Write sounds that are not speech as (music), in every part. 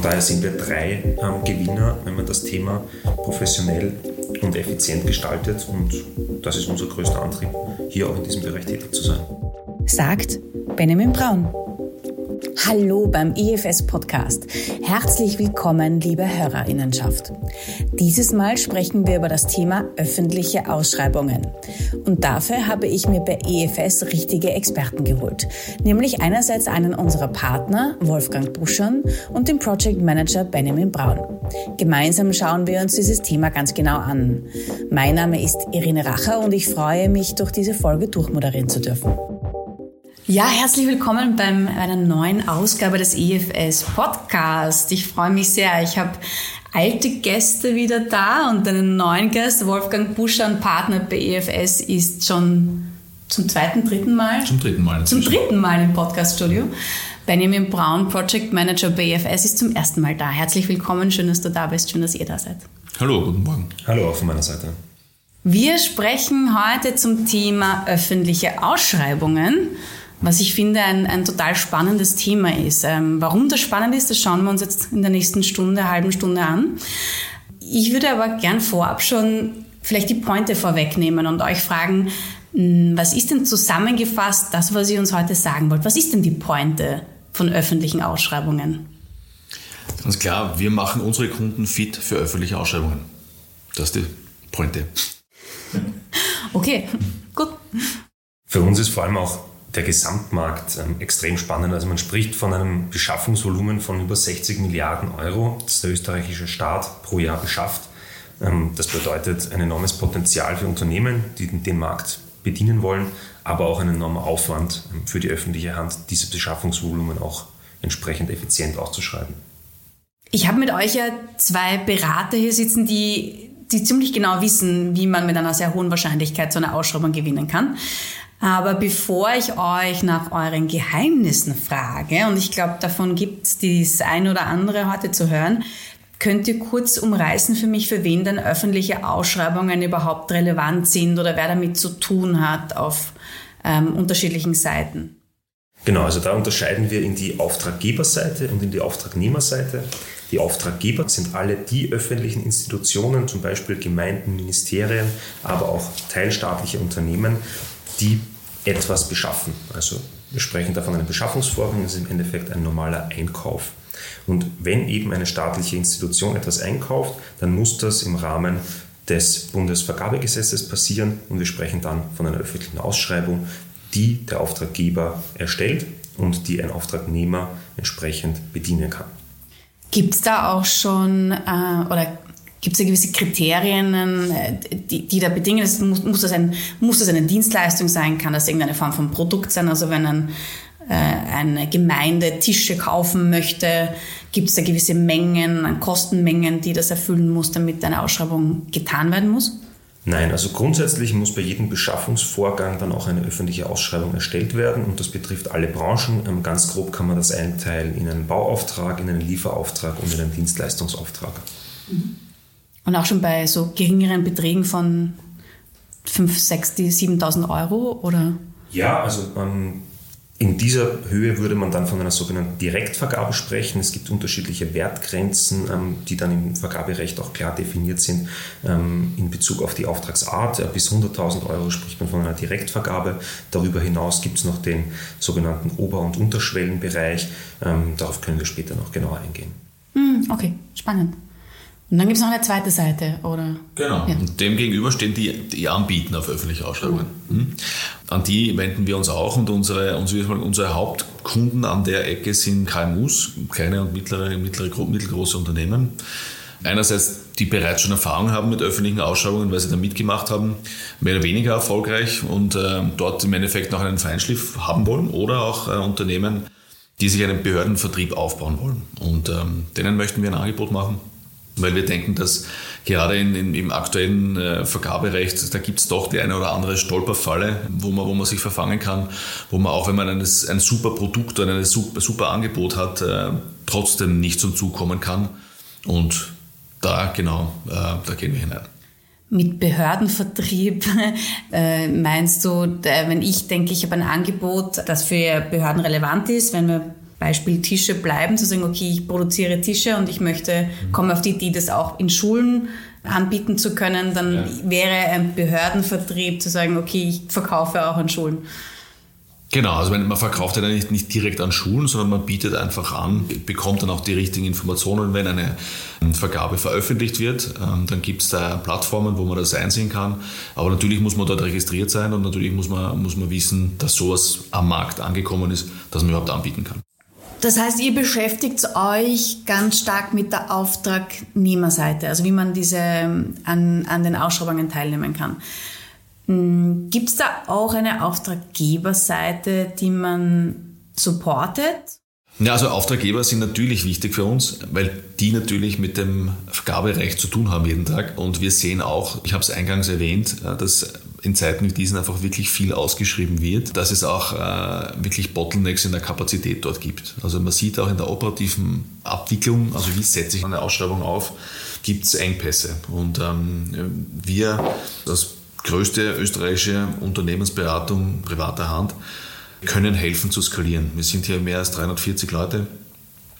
Von daher sind wir drei ähm, Gewinner, wenn man das Thema professionell und effizient gestaltet. Und das ist unser größter Antrieb, hier auch in diesem Bereich tätig zu sein. Sagt Benjamin Braun. Hallo beim EFS Podcast. Herzlich willkommen, liebe Hörerinnenschaft. Dieses Mal sprechen wir über das Thema öffentliche Ausschreibungen. Und dafür habe ich mir bei EFS richtige Experten geholt. Nämlich einerseits einen unserer Partner, Wolfgang Buschern, und den Project Manager Benjamin Braun. Gemeinsam schauen wir uns dieses Thema ganz genau an. Mein Name ist Irene Racher und ich freue mich, durch diese Folge durchmoderieren zu dürfen. Ja, herzlich willkommen bei einer neuen Ausgabe des EFS Podcast. Ich freue mich sehr. Ich habe alte Gäste wieder da und einen neuen Gast. Wolfgang Buscher, ein Partner bei EFS, ist schon zum zweiten, dritten Mal? Zum dritten Mal. Zum dritten Mal im Podcaststudio. Benjamin Braun, Project Manager bei EFS, ist zum ersten Mal da. Herzlich willkommen. Schön, dass du da bist. Schön, dass ihr da seid. Hallo, guten Morgen. Hallo auch von meiner Seite. Wir sprechen heute zum Thema öffentliche Ausschreibungen was ich finde ein, ein total spannendes Thema ist. Ähm, warum das spannend ist, das schauen wir uns jetzt in der nächsten Stunde, halben Stunde an. Ich würde aber gern vorab schon vielleicht die Pointe vorwegnehmen und euch fragen, hm, was ist denn zusammengefasst das, was ihr uns heute sagen wollt? Was ist denn die Pointe von öffentlichen Ausschreibungen? Ganz klar, wir machen unsere Kunden fit für öffentliche Ausschreibungen. Das ist die Pointe. Okay, gut. Für uns ist vor allem auch der Gesamtmarkt ähm, extrem spannend. Also man spricht von einem Beschaffungsvolumen von über 60 Milliarden Euro, das der österreichische Staat pro Jahr beschafft. Ähm, das bedeutet ein enormes Potenzial für Unternehmen, die den Markt bedienen wollen, aber auch ein enormer Aufwand ähm, für die öffentliche Hand, dieses Beschaffungsvolumen auch entsprechend effizient auszuschreiben. Ich habe mit euch ja zwei Berater hier sitzen, die, die ziemlich genau wissen, wie man mit einer sehr hohen Wahrscheinlichkeit so eine Ausschreibung gewinnen kann. Aber bevor ich euch nach euren Geheimnissen frage, und ich glaube, davon gibt es das ein oder andere heute zu hören, könnt ihr kurz umreißen für mich, für wen denn öffentliche Ausschreibungen überhaupt relevant sind oder wer damit zu tun hat auf ähm, unterschiedlichen Seiten? Genau, also da unterscheiden wir in die Auftraggeberseite und in die Auftragnehmerseite. Die Auftraggeber sind alle die öffentlichen Institutionen, zum Beispiel Gemeinden, Ministerien, aber auch teilstaatliche Unternehmen, die etwas beschaffen. Also wir sprechen da von einem Beschaffungsvorgang, das ist im Endeffekt ein normaler Einkauf. Und wenn eben eine staatliche Institution etwas einkauft, dann muss das im Rahmen des Bundesvergabegesetzes passieren und wir sprechen dann von einer öffentlichen Ausschreibung, die der Auftraggeber erstellt und die ein Auftragnehmer entsprechend bedienen kann. Gibt es da auch schon äh, oder Gibt es da gewisse Kriterien, äh, die, die da bedingen? Es muss, muss, das ein, muss das eine Dienstleistung sein? Kann das irgendeine Form von Produkt sein? Also wenn ein, äh, eine Gemeinde Tische kaufen möchte, gibt es da gewisse Mengen, Kostenmengen, die das erfüllen muss, damit eine Ausschreibung getan werden muss? Nein, also grundsätzlich muss bei jedem Beschaffungsvorgang dann auch eine öffentliche Ausschreibung erstellt werden und das betrifft alle Branchen. Ähm, ganz grob kann man das einteilen in einen Bauauftrag, in einen Lieferauftrag und in einen Dienstleistungsauftrag. Mhm. Und auch schon bei so geringeren Beträgen von 5, 6, 7.000 Euro oder? Ja, also ähm, in dieser Höhe würde man dann von einer sogenannten Direktvergabe sprechen. Es gibt unterschiedliche Wertgrenzen, ähm, die dann im Vergaberecht auch klar definiert sind. Ähm, in Bezug auf die Auftragsart bis 100.000 Euro spricht man von einer Direktvergabe. Darüber hinaus gibt es noch den sogenannten Ober- und Unterschwellenbereich. Ähm, darauf können wir später noch genauer eingehen. Hm, okay, spannend. Und dann gibt es noch eine zweite Seite, oder? Genau. Ja. Und dem gegenüber stehen die, die Anbieten auf öffentliche Ausschreibungen. Mhm. An die wenden wir uns auch und unsere, unsere, unsere Hauptkunden an der Ecke sind KMUs, kleine und mittlere, mittlere, mittelgroße Unternehmen. Einerseits, die bereits schon Erfahrung haben mit öffentlichen Ausschreibungen, weil sie da mitgemacht haben, mehr oder weniger erfolgreich und äh, dort im Endeffekt noch einen Feinschliff haben wollen oder auch äh, Unternehmen, die sich einen Behördenvertrieb aufbauen wollen. Und ähm, denen möchten wir ein Angebot machen weil wir denken, dass gerade in, in, im aktuellen äh, Vergaberecht, da gibt es doch die eine oder andere Stolperfalle, wo man, wo man sich verfangen kann, wo man auch, wenn man ein, ein super Produkt oder ein super, super Angebot hat, äh, trotzdem nicht zum Zug kommen kann. Und da, genau, äh, da gehen wir hinein. Mit Behördenvertrieb (laughs) äh, meinst du, wenn ich denke, ich habe ein Angebot, das für Behörden relevant ist, wenn wir Beispiel Tische bleiben, zu sagen, okay, ich produziere Tische und ich möchte, komme auf die Idee, das auch in Schulen anbieten zu können, dann ja. wäre ein Behördenvertrieb zu sagen, okay, ich verkaufe auch an Schulen. Genau, also man verkauft ja nicht, nicht direkt an Schulen, sondern man bietet einfach an, bekommt dann auch die richtigen Informationen, wenn eine Vergabe veröffentlicht wird. Ähm, dann gibt es da Plattformen, wo man das einsehen kann. Aber natürlich muss man dort registriert sein und natürlich muss man, muss man wissen, dass sowas am Markt angekommen ist, dass man überhaupt anbieten kann. Das heißt, ihr beschäftigt euch ganz stark mit der Auftragnehmerseite, also wie man diese an, an den Ausschreibungen teilnehmen kann. Hm, Gibt es da auch eine Auftraggeberseite, die man supportet? Ja, also Auftraggeber sind natürlich wichtig für uns, weil die natürlich mit dem Vergaberecht zu tun haben jeden Tag. Und wir sehen auch, ich habe es eingangs erwähnt, äh, dass in Zeiten wie diesen einfach wirklich viel ausgeschrieben wird, dass es auch äh, wirklich Bottlenecks in der Kapazität dort gibt. Also man sieht auch in der operativen Abwicklung, also wie setze ich eine Ausschreibung auf, gibt es Engpässe. Und ähm, wir als größte österreichische Unternehmensberatung privater Hand, können helfen zu skalieren. Wir sind hier mehr als 340 Leute.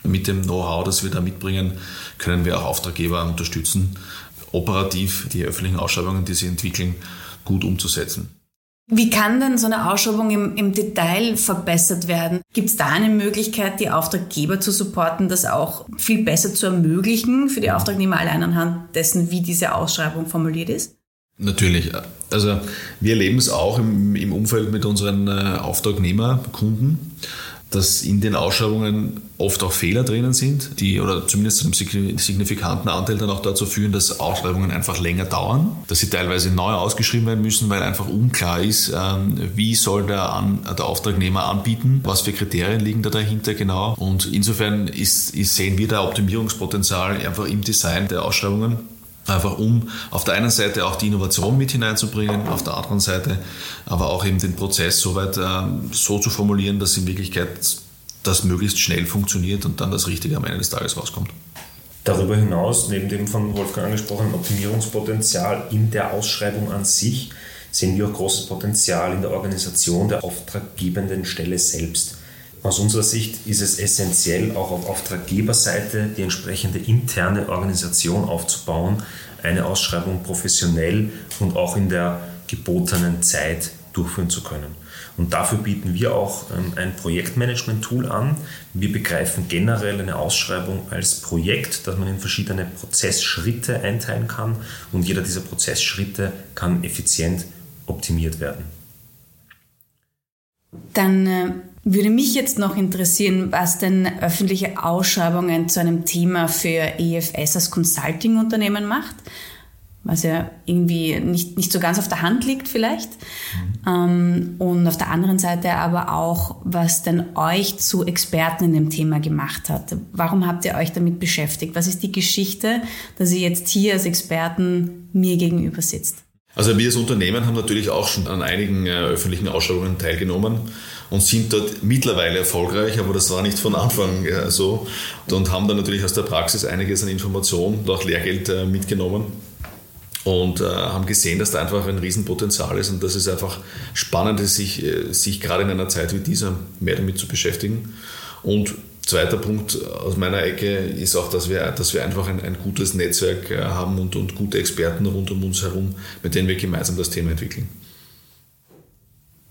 Mit dem Know-how, das wir da mitbringen, können wir auch Auftraggeber unterstützen, operativ die öffentlichen Ausschreibungen, die sie entwickeln, gut umzusetzen. Wie kann denn so eine Ausschreibung im, im Detail verbessert werden? Gibt es da eine Möglichkeit, die Auftraggeber zu supporten, das auch viel besser zu ermöglichen für die Auftragnehmer allein anhand dessen, wie diese Ausschreibung formuliert ist? Natürlich. Also wir erleben es auch im, im Umfeld mit unseren äh, Auftragnehmerkunden, dass in den Ausschreibungen oft auch Fehler drinnen sind, die oder zumindest zu einem signifikanten Anteil dann auch dazu führen, dass Ausschreibungen einfach länger dauern, dass sie teilweise neu ausgeschrieben werden müssen, weil einfach unklar ist, ähm, wie soll der, An der Auftragnehmer anbieten, was für Kriterien liegen da dahinter genau. Und insofern ist, ist, sehen wir da Optimierungspotenzial einfach im Design der Ausschreibungen Einfach um auf der einen Seite auch die Innovation mit hineinzubringen, auf der anderen Seite aber auch eben den Prozess so weit äh, so zu formulieren, dass in Wirklichkeit das möglichst schnell funktioniert und dann das Richtige am Ende des Tages rauskommt. Darüber hinaus, neben dem von Wolfgang angesprochenen Optimierungspotenzial in der Ausschreibung an sich, sehen wir auch großes Potenzial in der Organisation der auftraggebenden Stelle selbst. Aus unserer Sicht ist es essentiell, auch auf Auftraggeberseite die entsprechende interne Organisation aufzubauen, eine Ausschreibung professionell und auch in der gebotenen Zeit durchführen zu können. Und dafür bieten wir auch ähm, ein Projektmanagement-Tool an. Wir begreifen generell eine Ausschreibung als Projekt, das man in verschiedene Prozessschritte einteilen kann und jeder dieser Prozessschritte kann effizient optimiert werden. Dann äh, würde mich jetzt noch interessieren, was denn öffentliche Ausschreibungen zu einem Thema für EFS als Consulting-Unternehmen macht, was ja irgendwie nicht, nicht so ganz auf der Hand liegt vielleicht. Mhm. und auf der anderen Seite aber auch, was denn euch zu Experten in dem Thema gemacht hat. Warum habt ihr euch damit beschäftigt? Was ist die Geschichte, dass ihr jetzt hier als Experten mir gegenüber sitzt? Also wir als Unternehmen haben natürlich auch schon an einigen äh, öffentlichen Ausschreibungen teilgenommen und sind dort mittlerweile erfolgreich, aber das war nicht von Anfang äh, so und haben dann natürlich aus der Praxis einiges an Informationen und auch Lehrgeld äh, mitgenommen und haben gesehen, dass da einfach ein Riesenpotenzial ist und dass es einfach spannend ist, sich, sich gerade in einer Zeit wie dieser mehr damit zu beschäftigen. Und zweiter Punkt aus meiner Ecke ist auch, dass wir, dass wir einfach ein, ein gutes Netzwerk äh, haben und, und gute Experten rund um uns herum, mit denen wir gemeinsam das Thema entwickeln.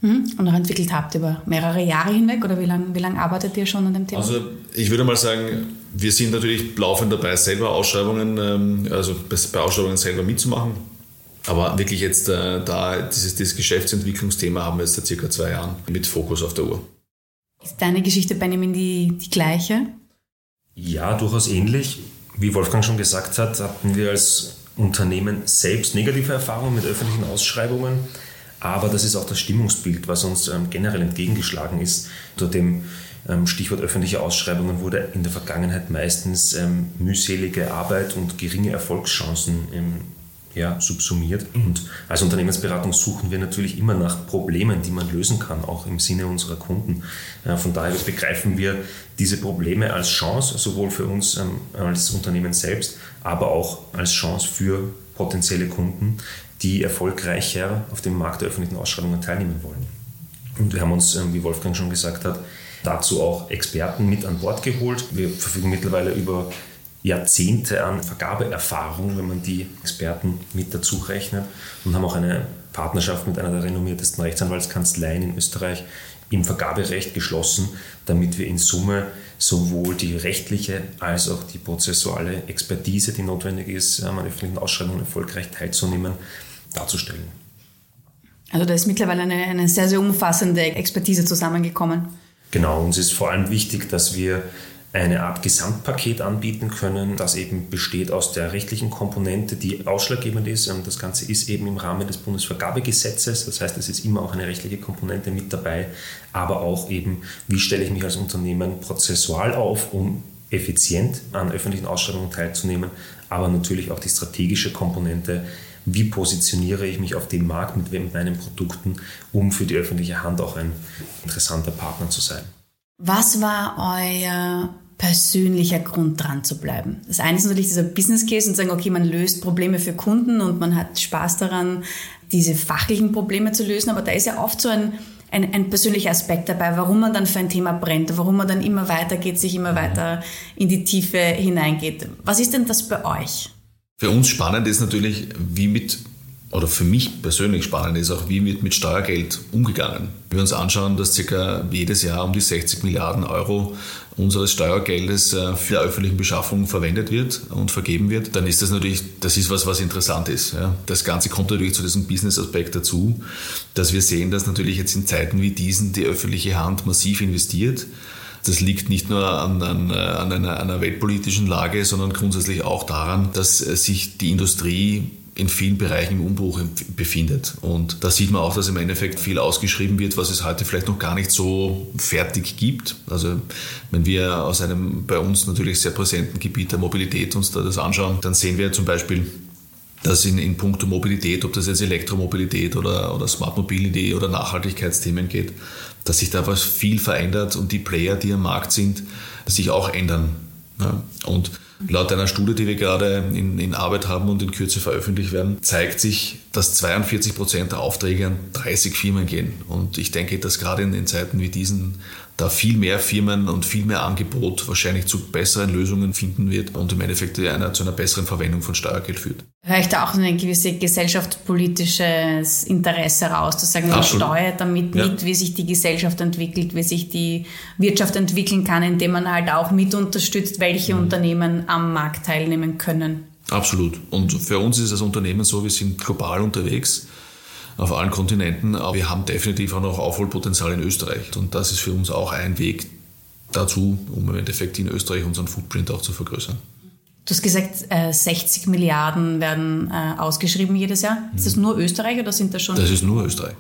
Mhm. Und auch entwickelt habt über mehrere Jahre hinweg oder wie lange wie lang arbeitet ihr schon an dem Thema? Also ich würde mal sagen, wir sind natürlich laufend dabei, selber Ausschreibungen, ähm, also bei Ausschreibungen selber mitzumachen. Aber wirklich jetzt äh, da, dieses, dieses Geschäftsentwicklungsthema haben wir jetzt seit circa zwei Jahren mit Fokus auf der Uhr. Ist deine Geschichte, Benjamin, die, die gleiche? Ja, durchaus ähnlich. Wie Wolfgang schon gesagt hat, hatten wir als Unternehmen selbst negative Erfahrungen mit öffentlichen Ausschreibungen. Aber das ist auch das Stimmungsbild, was uns ähm, generell entgegengeschlagen ist. Unter dem ähm, Stichwort öffentliche Ausschreibungen wurde in der Vergangenheit meistens ähm, mühselige Arbeit und geringe Erfolgschancen ja, subsumiert. Und als Unternehmensberatung suchen wir natürlich immer nach Problemen, die man lösen kann, auch im Sinne unserer Kunden. Äh, von daher begreifen wir diese Probleme als Chance, sowohl für uns als Unternehmen selbst, aber auch als Chance für potenzielle Kunden, die erfolgreicher auf dem Markt der öffentlichen Ausschreibungen teilnehmen wollen. Und wir haben uns, ähm, wie Wolfgang schon gesagt hat, dazu auch Experten mit an Bord geholt. Wir verfügen mittlerweile über Jahrzehnte an Vergabeerfahrung, wenn man die Experten mit dazu rechnet und haben auch eine Partnerschaft mit einer der renommiertesten Rechtsanwaltskanzleien in Österreich im Vergaberecht geschlossen, damit wir in Summe sowohl die rechtliche als auch die prozessuale Expertise, die notwendig ist, an öffentlichen Ausschreibungen erfolgreich teilzunehmen, darzustellen. Also da ist mittlerweile eine, eine sehr, sehr umfassende Expertise zusammengekommen. Genau, uns ist vor allem wichtig, dass wir eine Art Gesamtpaket anbieten können, das eben besteht aus der rechtlichen Komponente, die ausschlaggebend ist. Das Ganze ist eben im Rahmen des Bundesvergabegesetzes. Das heißt, es ist immer auch eine rechtliche Komponente mit dabei, aber auch eben, wie stelle ich mich als Unternehmen prozessual auf, um effizient an öffentlichen Ausschreibungen teilzunehmen, aber natürlich auch die strategische Komponente, wie positioniere ich mich auf dem Markt mit meinen Produkten, um für die öffentliche Hand auch ein interessanter Partner zu sein. Was war euer persönlicher Grund dran zu bleiben? Das eine ist natürlich dieser Business Case und sagen, okay, man löst Probleme für Kunden und man hat Spaß daran, diese fachlichen Probleme zu lösen, aber da ist ja oft so ein, ein, ein persönlicher Aspekt dabei, warum man dann für ein Thema brennt, warum man dann immer weitergeht, sich immer weiter in die Tiefe hineingeht. Was ist denn das bei euch? Für uns spannend ist natürlich, wie mit oder für mich persönlich spannend ist auch, wie wird mit Steuergeld umgegangen. Wenn wir uns anschauen, dass ca. jedes Jahr um die 60 Milliarden Euro unseres Steuergeldes äh, für die öffentlichen Beschaffung verwendet wird und vergeben wird, dann ist das natürlich, das ist was, was interessant ist. Das Ganze kommt natürlich zu diesem Business-Aspekt dazu, dass wir sehen, dass natürlich jetzt in Zeiten wie diesen die öffentliche Hand massiv investiert. Das liegt nicht nur an, an, an einer, einer, weltpolitischen Lage, sondern grundsätzlich auch daran, dass äh, sich die Industrie in vielen Bereichen im Umbruch befindet. Und da sieht man auch, dass im Endeffekt viel ausgeschrieben wird, was es heute vielleicht noch gar nicht so fertig gibt. Also wenn wir aus einem bei uns natürlich sehr präsenten Gebiet der Mobilität uns da das anschauen, dann sehen wir zum Beispiel, dass in, in puncto Mobilität, ob das jetzt Elektromobilität oder, oder Smart Mobility oder Nachhaltigkeitsthemen geht, dass sich da was viel verändert und die Player, die am Markt sind, sich auch ändern. Ja. Und Laut einer Studie, die wir gerade in, in, Arbeit haben und in Kürze veröffentlicht werden, zeigt sich, dass 42 Prozent der Aufträge an 30 Firmen gehen. Und ich denke, dass gerade in den Zeiten wie diesen da viel mehr Firmen und viel mehr Angebot wahrscheinlich zu besseren Lösungen finden wird und im Endeffekt einer, zu einer besseren Verwendung von Steuergeld führt. Höre ich da auch ein gewisses gesellschaftspolitisches Interesse raus, zu sagen, man steuert damit ja. mit, wie sich die Gesellschaft entwickelt, wie sich die Wirtschaft entwickeln kann, indem man halt auch mit unterstützt, welche mhm. Unternehmen am Markt teilnehmen können. Absolut. Und für uns ist das Unternehmen so, wir sind global unterwegs auf allen Kontinenten. Aber wir haben definitiv auch noch Aufholpotenzial in Österreich. Und das ist für uns auch ein Weg dazu, um im Endeffekt in Österreich unseren Footprint auch zu vergrößern. Du hast gesagt, 60 äh, Milliarden werden äh, ausgeschrieben jedes Jahr. Ist das nur Österreich oder sind das schon? Das ist nur Österreich.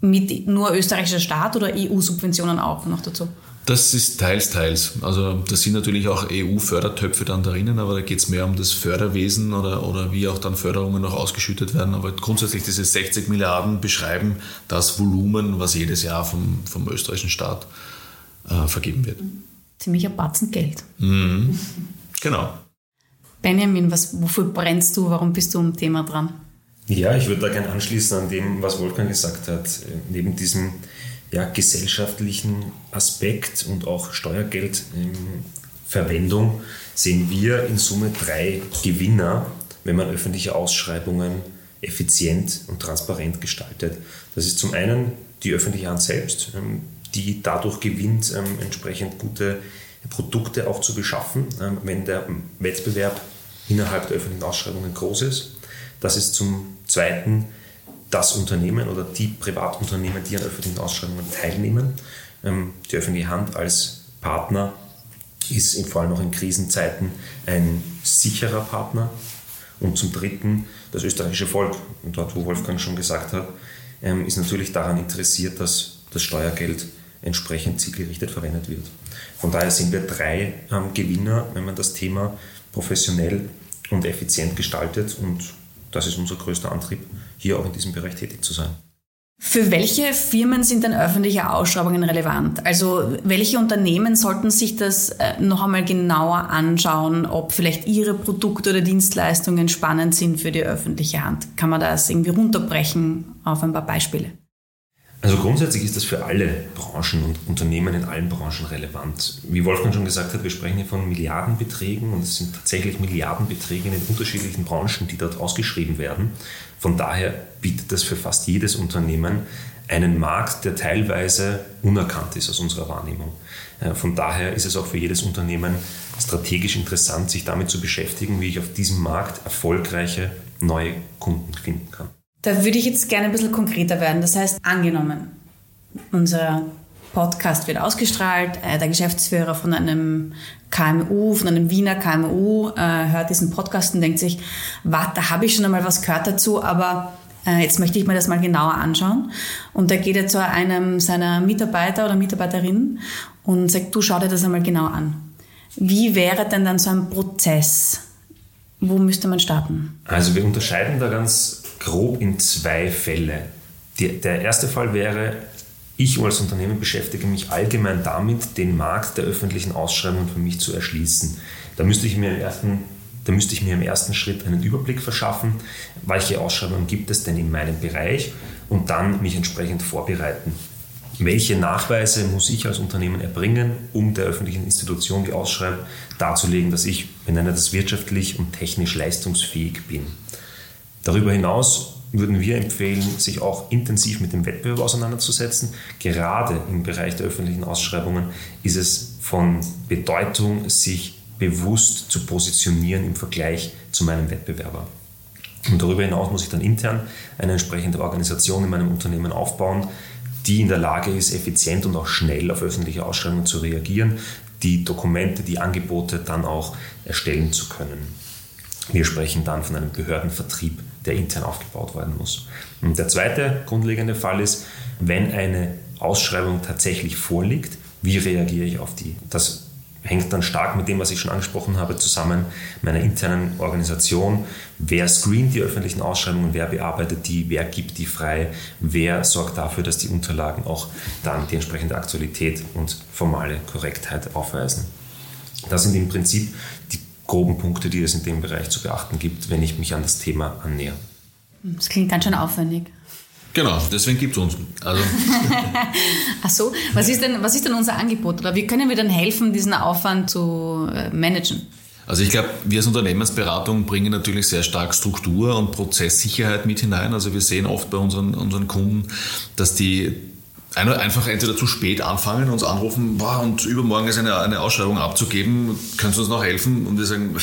Mit nur österreichischer Staat oder EU-Subventionen auch noch dazu? Das ist teils, teils. Also da sind natürlich auch EU-Fördertöpfe dann drinnen, aber da geht es mehr um das Förderwesen oder, oder wie auch dann Förderungen noch ausgeschüttet werden. Aber grundsätzlich diese 60 Milliarden beschreiben das Volumen, was jedes Jahr vom, vom österreichischen Staat äh, vergeben wird. Ziemlicher Batzen Geld. Mhm. Genau. Benjamin, was, wofür brennst du? Warum bist du am Thema dran? Ja, ich würde da gerne anschließen an dem, was Wolfgang gesagt hat. Neben diesem ja, gesellschaftlichen Aspekt und auch Steuergeldverwendung sehen wir in Summe drei Gewinner, wenn man öffentliche Ausschreibungen effizient und transparent gestaltet. Das ist zum einen die öffentliche Hand selbst, ähm, die dadurch gewinnt, ähm, entsprechend gute Produkte auch zu beschaffen, ähm, wenn der Wettbewerb innerhalb der öffentlichen Ausschreibungen groß ist. Das ist zum Zweiten das Unternehmen oder die Privatunternehmen, die an öffentlichen Ausschreibungen teilnehmen. Ähm, die öffentliche Hand als Partner ist vor allem auch in Krisenzeiten ein sicherer Partner. Und zum Dritten das österreichische Volk, und dort, wo Wolfgang schon gesagt hat, ähm, ist natürlich daran interessiert, dass das Steuergeld entsprechend zielgerichtet verwendet wird. Von daher sind wir drei ähm, Gewinner, wenn man das Thema professionell und effizient gestaltet. Und das ist unser größter Antrieb, hier auch in diesem Bereich tätig zu sein. Für welche Firmen sind denn öffentliche Ausschreibungen relevant? Also welche Unternehmen sollten sich das äh, noch einmal genauer anschauen, ob vielleicht ihre Produkte oder Dienstleistungen spannend sind für die öffentliche Hand? Kann man das irgendwie runterbrechen auf ein paar Beispiele? Also grundsätzlich ist das für alle Branchen und Unternehmen in allen Branchen relevant. Wie Wolfgang schon gesagt hat, wir sprechen hier von Milliardenbeträgen und es sind tatsächlich Milliardenbeträge in den unterschiedlichen Branchen, die dort ausgeschrieben werden. Von daher bietet das für fast jedes Unternehmen einen Markt, der teilweise unerkannt ist aus unserer Wahrnehmung. Äh, von daher ist es auch für jedes Unternehmen strategisch interessant, sich damit zu beschäftigen, wie ich auf diesem Markt erfolgreiche neue Kunden finden kann. Da würde ich jetzt gerne ein bisschen konkreter werden. Das heißt, angenommen, unser Podcast wird ausgestrahlt, äh, der Geschäftsführer von einem KMU, von einem Wiener KMU, äh, hört diesen Podcast und denkt sich, was, da habe ich schon einmal was gehört dazu, aber äh, jetzt möchte ich mir das mal genauer anschauen. Und er geht jetzt zu einem seiner Mitarbeiter oder Mitarbeiterin und sagt, du schau dir das einmal genau an. Wie wäre denn dann so ein Prozess? Wo müsste man starten? Also wir unterscheiden da ganz grob in zwei Fälle. Die, der erste Fall wäre, ich als Unternehmen beschäftige mich allgemein damit, den Markt der öffentlichen Ausschreibungen für mich zu erschließen. Da müsste ich mir im ersten da müsste ich mir im ersten Schritt einen Überblick verschaffen, welche Ausschreibungen gibt es denn in meinem Bereich und dann mich entsprechend vorbereiten. Welche Nachweise muss ich als Unternehmen erbringen, um der öffentlichen Institution, die ausschreibt, darzulegen, dass ich, wir nennen das wirtschaftlich und technisch leistungsfähig bin. Darüber hinaus würden wir empfehlen, sich auch intensiv mit dem Wettbewerb auseinanderzusetzen. Gerade im Bereich der öffentlichen Ausschreibungen ist es von Bedeutung, sich bewusst zu positionieren im Vergleich zu meinem Wettbewerber. Und darüber hinaus muss ich dann intern eine entsprechende Organisation in meinem Unternehmen aufbauen, die in der Lage ist, effizient und auch schnell auf öffentliche Ausschreibungen zu reagieren, die Dokumente, die Angebote dann auch erstellen zu können. Wir sprechen dann von einem Behördenvertrieb, der intern aufgebaut werden muss. Und der zweite grundlegende Fall ist, wenn eine Ausschreibung tatsächlich vorliegt, wie reagiere ich auf die? Das hängt dann stark mit dem, was ich schon angesprochen habe, zusammen meiner internen Organisation. Wer screent die öffentlichen Ausschreibungen, wer bearbeitet die, wer gibt die frei, wer sorgt dafür, dass die Unterlagen auch dann die entsprechende Aktualität und formale Korrektheit aufweisen. Das sind im Prinzip die groben Punkte, die es in dem Bereich zu beachten gibt, wenn ich mich an das Thema annähere. Das klingt ganz schön aufwendig. Genau, deswegen gibt es uns. Also. (laughs) Ach so, was ist, denn, was ist denn unser Angebot? Oder wie können wir denn helfen, diesen Aufwand zu äh, managen? Also ich glaube, wir als Unternehmensberatung bringen natürlich sehr stark Struktur und Prozesssicherheit mit hinein. Also wir sehen oft bei unseren, unseren Kunden, dass die einfach entweder zu spät anfangen, uns anrufen, boah, und übermorgen ist eine, eine Ausschreibung abzugeben, können Sie uns noch helfen? Und wir sagen,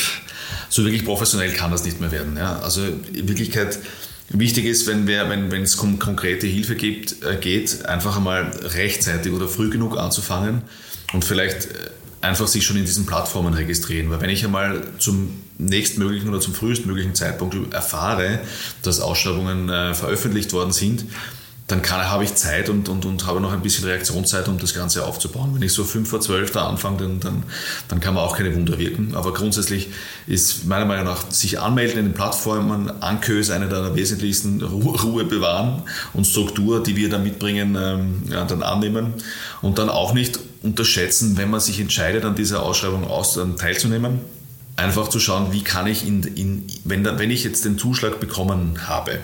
so wirklich professionell kann das nicht mehr werden. Ja? Also in Wirklichkeit Wichtig ist, wenn, wir, wenn, es um konkrete Hilfe gibt, äh, geht, einfach einmal rechtzeitig oder früh genug anzufangen und vielleicht äh, einfach sich schon in diesen Plattformen registrieren. Weil wenn ich einmal zum nächstmöglichen oder zum frühestmöglichen Zeitpunkt erfahre, dass Ausschreibungen äh, veröffentlicht worden sind, dann kann, habe ich Zeit und, und, und habe noch ein bisschen Reaktionszeit, um das Ganze aufzubauen. Wenn ich so 5 vor 12 da anfange, dann, dann, dann kann man auch keine Wunder wirken. Aber grundsätzlich ist meiner Meinung nach sich anmelden in den Plattformen, Anke ist eine der wesentlichsten Ruhe, Ruhe bewahren und Struktur, die wir da mitbringen, ähm, ja, dann annehmen. Und dann auch nicht unterschätzen, wenn man sich entscheidet, an dieser Ausschreibung aus, äh, teilzunehmen, einfach zu schauen, wie kann ich, in, in, wenn, wenn ich jetzt den Zuschlag bekommen habe,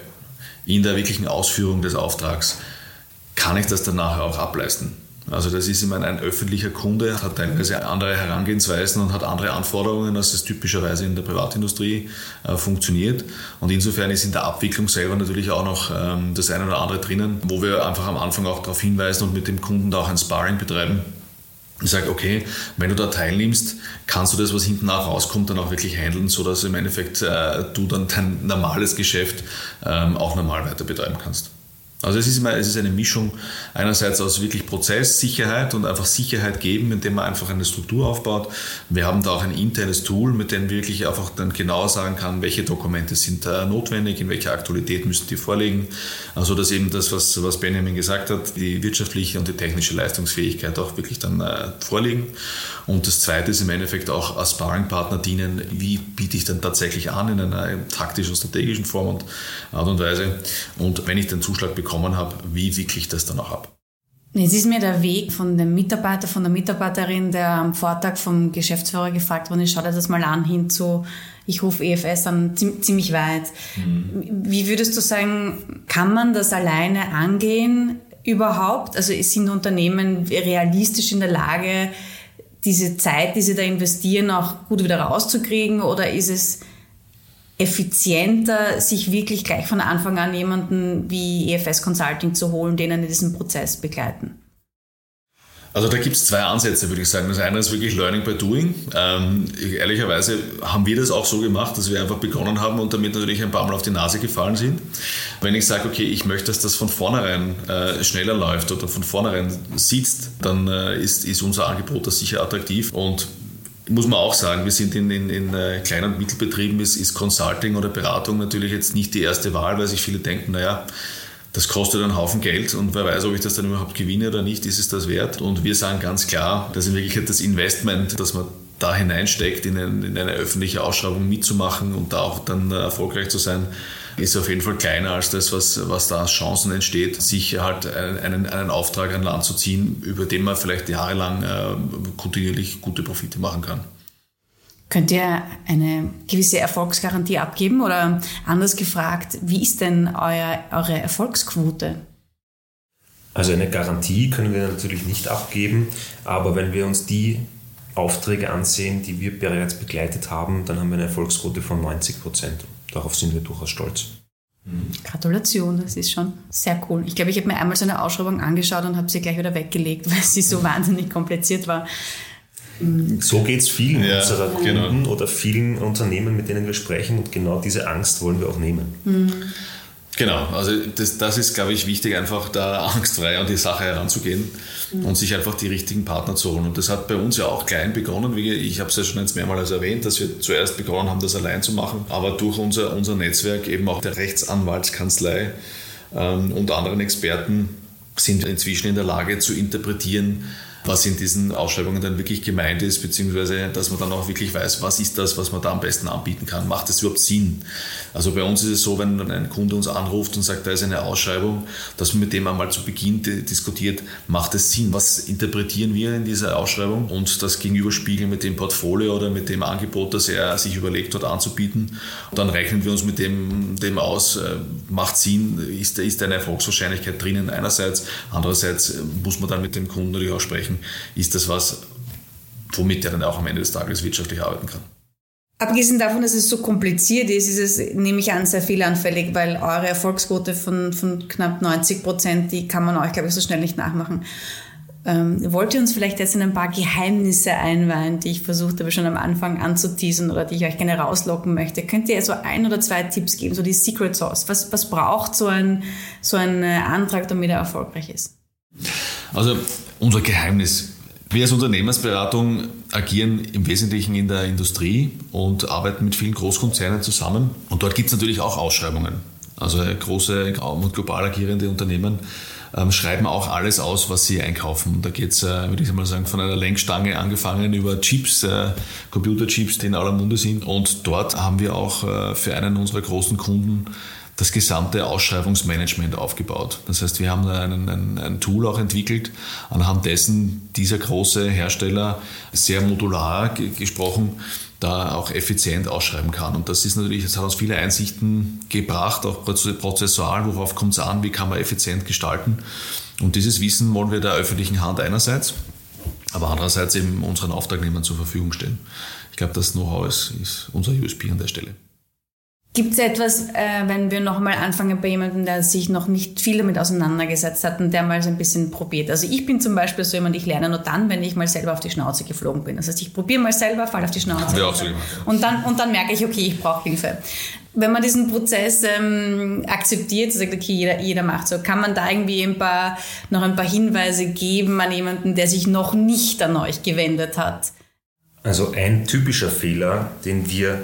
in der wirklichen Ausführung des Auftrags kann ich das dann nachher auch ableisten. Also das ist immer ein öffentlicher Kunde, hat teilweise andere Herangehensweisen und hat andere Anforderungen, als es typischerweise in der Privatindustrie äh, funktioniert. Und insofern ist in der Abwicklung selber natürlich auch noch ähm, das eine oder andere drinnen, wo wir einfach am Anfang auch darauf hinweisen und mit dem Kunden da auch ein Sparring betreiben. Ich sage, okay, wenn du da teilnimmst, kannst du das, was hinten nach rauskommt, dann auch wirklich handeln, sodass im Endeffekt äh, du dann dein normales Geschäft ähm, auch normal weiter betreiben kannst. Also es ist immer, es ist eine Mischung einerseits aus wirklich Prozesssicherheit und einfach Sicherheit geben, indem man einfach eine Struktur aufbaut. Wir haben da auch ein internes Tool, mit dem wirklich einfach dann genau sagen kann, welche Dokumente sind notwendig, in welcher Aktualität müssen die vorliegen. Also dass eben das, was, was Benjamin gesagt hat, die wirtschaftliche und die technische Leistungsfähigkeit auch wirklich dann äh, vorliegen. Und das zweite ist im Endeffekt auch als Sparringpartner dienen, wie biete ich dann tatsächlich an in einer taktischen, strategischen Form und Art und Weise. Und wenn ich den Zuschlag bekomme, bekommen habe, wie wickle ich das dann auch ab? Es ist mir der Weg von dem Mitarbeiter, von der Mitarbeiterin, der am Vortag vom Geschäftsführer gefragt worden ist, schau dir das mal an, hin zu, ich rufe EFS an, ziemlich weit. Mhm. Wie würdest du sagen, kann man das alleine angehen? überhaupt? Also sind Unternehmen realistisch in der Lage, diese Zeit, die sie da investieren, auch gut wieder rauszukriegen? Oder ist es effizienter, sich wirklich gleich von Anfang an jemanden wie EFS Consulting zu holen, denen in diesem Prozess begleiten? Also da gibt es zwei Ansätze, würde ich sagen. Das eine ist wirklich Learning by Doing. Ähm, ehrlicherweise haben wir das auch so gemacht, dass wir einfach begonnen haben und damit natürlich ein paar Mal auf die Nase gefallen sind. Wenn ich sage, okay, ich möchte, dass das von vornherein äh, schneller läuft oder von vornherein sitzt, dann äh, ist, ist unser Angebot da sicher attraktiv und muss man auch sagen, wir sind in, in, in äh, kleinen und Mittelbetrieben, ist, ist Consulting oder Beratung natürlich jetzt nicht die erste Wahl, weil sich viele denken, naja, das kostet einen Haufen Geld und wer weiß, ob ich das dann überhaupt gewinne oder nicht, ist es das wert. Und wir sagen ganz klar, dass in Wirklichkeit das Investment, das man da hineinsteckt, in eine, in eine öffentliche Ausschreibung mitzumachen und da auch dann erfolgreich zu sein, ist auf jeden Fall kleiner als das, was, was da als Chancen entsteht, sich halt einen, einen Auftrag an Land zu ziehen, über den man vielleicht jahrelang äh, kontinuierlich gute Profite machen kann. Könnt ihr eine gewisse Erfolgsgarantie abgeben oder anders gefragt, wie ist denn euer, eure Erfolgsquote? Also eine Garantie können wir natürlich nicht abgeben, aber wenn wir uns die Aufträge ansehen, die wir bereits begleitet haben, dann haben wir eine Erfolgsquote von 90 Prozent. Darauf sind wir durchaus stolz. Gratulation, das ist schon sehr cool. Ich glaube, ich habe mir einmal so eine Ausschreibung angeschaut und habe sie gleich wieder weggelegt, (laughs) weil sie so wahnsinnig kompliziert war. So geht es vielen ja, unserer genau. Kunden genau. oder vielen Unternehmen, mit denen wir sprechen und genau diese Angst wollen wir auch nehmen. Mhm. Genau, also das, das ist, glaube ich, wichtig, einfach da angstfrei an die Sache heranzugehen mhm. und sich einfach die richtigen Partner zu holen. Und das hat bei uns ja auch klein begonnen. Wie ich habe es ja schon jetzt mehrmals erwähnt, dass wir zuerst begonnen haben, das allein zu machen, aber durch unser, unser Netzwerk eben auch der Rechtsanwaltskanzlei ähm, und anderen Experten sind inzwischen in der Lage zu interpretieren, was in diesen Ausschreibungen dann wirklich gemeint ist, beziehungsweise dass man dann auch wirklich weiß, was ist das, was man da am besten anbieten kann. Macht das überhaupt Sinn? Also bei uns ist es so, wenn ein Kunde uns anruft und sagt, da ist eine Ausschreibung, dass man mit dem einmal zu Beginn diskutiert, macht es Sinn? Was interpretieren wir in dieser Ausschreibung? Und das gegenüberspiegeln mit dem Portfolio oder mit dem Angebot, das er sich überlegt hat anzubieten. Und dann rechnen wir uns mit dem, dem aus, äh, macht Sinn, ist, ist eine Erfolgswahrscheinlichkeit drinnen einerseits, andererseits muss man dann mit dem Kunden natürlich auch sprechen, ist das was, womit er dann auch am Ende des Tages wirtschaftlich arbeiten kann. Abgesehen davon, dass es so kompliziert ist, ist es, nehme ich an, sehr fehlanfällig, weil eure Erfolgsquote von, von knapp 90 Prozent, die kann man euch, glaube ich, so schnell nicht nachmachen. Ähm, wollt ihr uns vielleicht jetzt in ein paar Geheimnisse einweihen, die ich versucht habe schon am Anfang anzuteasen oder die ich euch gerne rauslocken möchte? Könnt ihr so ein oder zwei Tipps geben, so die Secret Sauce? Was, was braucht so ein, so ein äh, Antrag, damit er erfolgreich ist? Also unser Geheimnis wir als Unternehmensberatung agieren im Wesentlichen in der Industrie und arbeiten mit vielen Großkonzernen zusammen. Und dort gibt es natürlich auch Ausschreibungen. Also große und global agierende Unternehmen ähm, schreiben auch alles aus, was sie einkaufen. Da geht es, äh, würde ich mal sagen, von einer Lenkstange angefangen über Chips, äh, Computerchips, die in aller Munde sind. Und dort haben wir auch äh, für einen unserer großen Kunden das gesamte Ausschreibungsmanagement aufgebaut. Das heißt, wir haben einen, ein, ein Tool auch entwickelt, anhand dessen dieser große Hersteller sehr modular gesprochen da auch effizient ausschreiben kann. Und das ist natürlich, das hat uns viele Einsichten gebracht, auch prozessual, worauf kommt es an, wie kann man effizient gestalten. Und dieses Wissen wollen wir der öffentlichen Hand einerseits, aber andererseits eben unseren Auftragnehmern zur Verfügung stellen. Ich glaube, das Know-how ist, ist unser USP an der Stelle. Gibt es etwas, äh, wenn wir nochmal anfangen bei jemandem, der sich noch nicht viel damit auseinandergesetzt hat und der mal so ein bisschen probiert? Also ich bin zum Beispiel so jemand, ich lerne nur dann, wenn ich mal selber auf die Schnauze geflogen bin. Das heißt, ich probiere mal selber, falle auf die Schnauze. Ja, so und, dann, und dann merke ich, okay, ich brauche Hilfe. Wenn man diesen Prozess ähm, akzeptiert, sagt, okay, jeder, jeder macht so, kann man da irgendwie ein paar, noch ein paar Hinweise geben an jemanden, der sich noch nicht an euch gewendet hat? Also ein typischer Fehler, den wir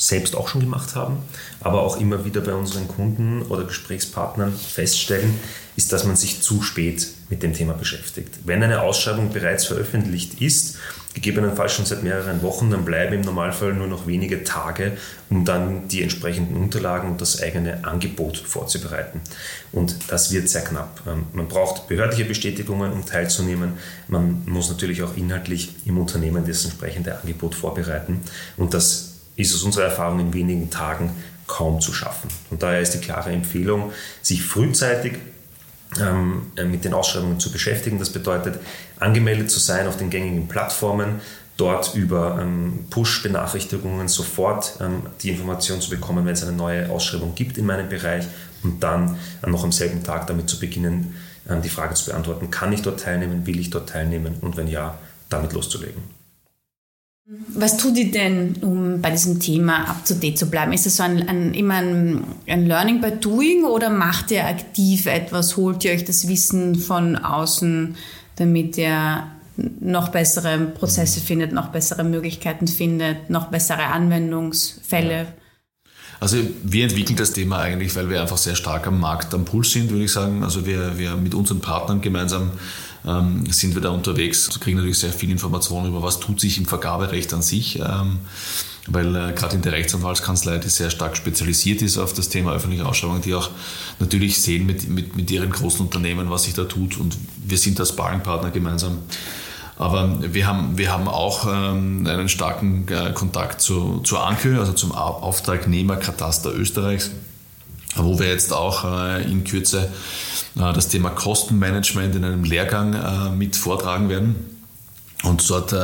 selbst auch schon gemacht haben, aber auch immer wieder bei unseren Kunden oder Gesprächspartnern feststellen, ist, dass man sich zu spät mit dem Thema beschäftigt. Wenn eine Ausschreibung bereits veröffentlicht ist, gegebenenfalls schon seit mehreren Wochen, dann bleiben im Normalfall nur noch wenige Tage, um dann die entsprechenden Unterlagen und das eigene Angebot vorzubereiten. Und das wird sehr knapp. Ähm, man braucht behördliche Bestätigungen, um teilzunehmen. Man muss natürlich auch inhaltlich im Unternehmen das entsprechende Angebot vorbereiten. Und das ist aus unserer Erfahrung in wenigen Tagen kaum zu schaffen. Und daher ist die klare Empfehlung, sich frühzeitig ähm, äh, mit den Ausschreibungen zu beschäftigen. Das bedeutet, angemeldet zu sein auf den gängigen Plattformen, dort über ähm, Push-Benachrichtigungen sofort ähm, die Information zu bekommen, wenn es eine neue Ausschreibung gibt in meinem Bereich und dann äh, noch am selben Tag damit zu beginnen, äh, die Frage zu beantworten, kann ich dort teilnehmen, will ich dort teilnehmen und wenn ja, damit loszulegen. Was tut ihr denn, um bei diesem Thema up to date zu bleiben? Ist das so ein, ein, immer ein, ein, Learning by Doing oder macht ihr aktiv etwas? Holt ihr euch das Wissen von außen, damit ihr noch bessere Prozesse findet, noch bessere Möglichkeiten findet, noch bessere Anwendungsfälle? Also wir entwickeln das Thema eigentlich, weil wir einfach sehr stark am Markt am Puls sind, würde ich sagen. Also wir, wir mit unseren Partnern gemeinsam ähm, sind wir da unterwegs, kriegen natürlich sehr viel Informationen über, was tut sich im Vergaberecht an sich. Ähm, weil äh, gerade in der Rechtsanwaltskanzlei, die sehr stark spezialisiert ist auf das Thema öffentliche Ausschreibungen, die auch natürlich sehen mit, mit, mit ihren großen Unternehmen, was sich da tut. Und wir sind da Sparringpartner gemeinsam. Aber wir haben, wir haben auch ähm, einen starken äh, Kontakt zu, zur ANKÖ, also zum Auftragnehmerkataster Österreichs, wo wir jetzt auch äh, in Kürze äh, das Thema Kostenmanagement in einem Lehrgang äh, mit vortragen werden. Und dort,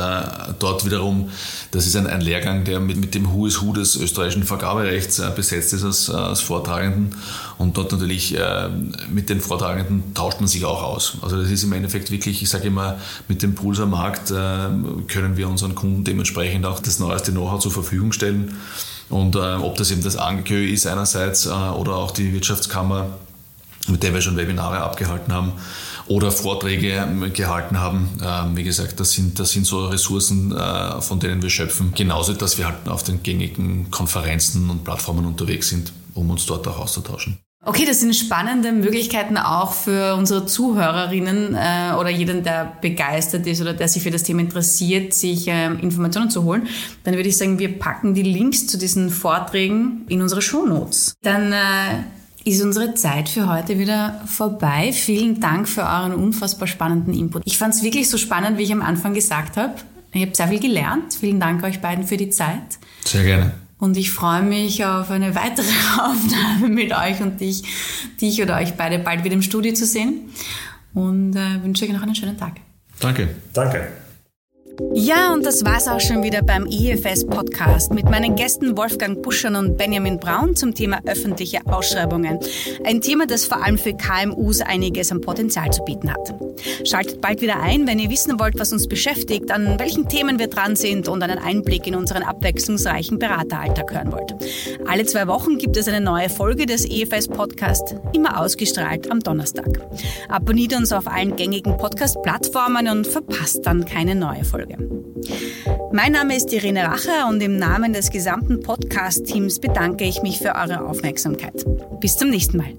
dort wiederum, das ist ein, ein Lehrgang, der mit, mit dem Who is Who des österreichischen Vergaberechts besetzt ist als, als Vortragenden. Und dort natürlich mit den Vortragenden tauscht man sich auch aus. Also das ist im Endeffekt wirklich, ich sage immer, mit dem Pulsar Markt können wir unseren Kunden dementsprechend auch das neueste Know-how zur Verfügung stellen. Und äh, ob das eben das ANGKÖ ist einerseits äh, oder auch die Wirtschaftskammer, mit der wir schon Webinare abgehalten haben oder Vorträge ähm, gehalten haben. Ähm, wie gesagt, das sind, das sind so Ressourcen, äh, von denen wir schöpfen. Genauso, dass wir halt auf den gängigen Konferenzen und Plattformen unterwegs sind, um uns dort auch auszutauschen. Okay, das sind spannende Möglichkeiten auch für unsere Zuhörerinnen äh, oder jeden, der begeistert ist oder der sich für das Thema interessiert, sich äh, Informationen zu holen. Dann würde ich sagen, wir packen die Links zu diesen Vorträgen in unsere Shownotes. Dann äh, ist unsere Zeit für heute wieder vorbei. Vielen Dank für euren unfassbar spannenden Input. Ich fand es wirklich so spannend, wie ich am Anfang gesagt habe. Ich habe sehr viel gelernt. Vielen Dank euch beiden für die Zeit. Sehr gerne. Und ich freue mich auf eine weitere (laughs) Aufnahme mit euch und dich, dich oder euch beide bald wieder im Studio zu sehen. Und äh, wünsche euch noch einen schönen Tag. Danke. Danke. Ja, und das war's auch schon wieder beim IFS Podcast mit meinen Gästen Wolfgang Buschern und Benjamin Braun zum Thema öffentliche Ausschreibungen. Ein Thema, das vor allem für KMUs einiges an Potenzial zu bieten hat. Schaltet bald wieder ein, wenn ihr wissen wollt, was uns beschäftigt, an welchen Themen wir dran sind und einen Einblick in unseren abwechslungsreichen Berateralltag hören wollt. Alle zwei Wochen gibt es eine neue Folge des IFS Podcast, immer ausgestrahlt am Donnerstag. Abonniert uns auf allen gängigen Podcast-Plattformen und verpasst dann keine neue Folge. Folge. Mein Name ist Irene Racher und im Namen des gesamten Podcast-Teams bedanke ich mich für eure Aufmerksamkeit. Bis zum nächsten Mal.